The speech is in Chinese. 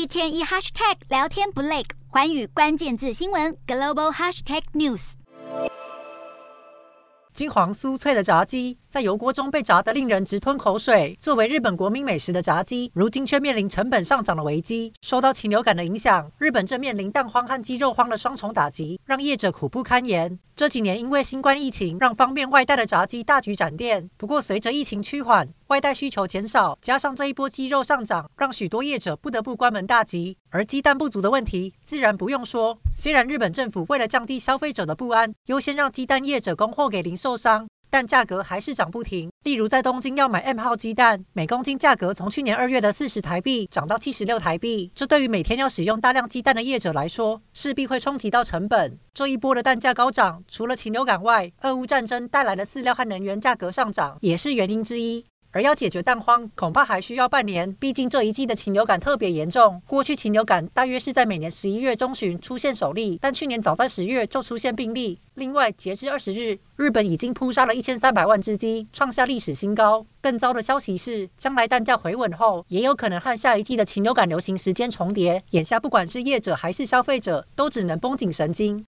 一天一 hashtag 聊天不累，环宇关键字新闻 global hashtag news。金黄酥脆的炸鸡在油锅中被炸得令人直吞口水。作为日本国民美食的炸鸡，如今却面临成本上涨的危机。受到禽流感的影响，日本正面临蛋荒和鸡肉荒的双重打击，让业者苦不堪言。这几年因为新冠疫情，让方便外带的炸鸡大举展店。不过，随着疫情趋缓，外带需求减少，加上这一波鸡肉上涨，让许多业者不得不关门大吉。而鸡蛋不足的问题，自然不用说。虽然日本政府为了降低消费者的不安，优先让鸡蛋业者供货给零售商。但价格还是涨不停。例如，在东京要买 M 号鸡蛋，每公斤价格从去年二月的四十台币涨到七十六台币。这对于每天要使用大量鸡蛋的业者来说，势必会冲击到成本。这一波的蛋价高涨，除了禽流感外，俄乌战争带来的饲料和能源价格上涨也是原因之一。而要解决蛋荒，恐怕还需要半年。毕竟这一季的禽流感特别严重。过去禽流感大约是在每年十一月中旬出现首例，但去年早在十月就出现病例。另外，截至二十日，日本已经扑杀了一千三百万只鸡，创下历史新高。更糟的消息是，将来蛋价回稳后，也有可能和下一季的禽流感流行时间重叠。眼下，不管是业者还是消费者，都只能绷紧神经。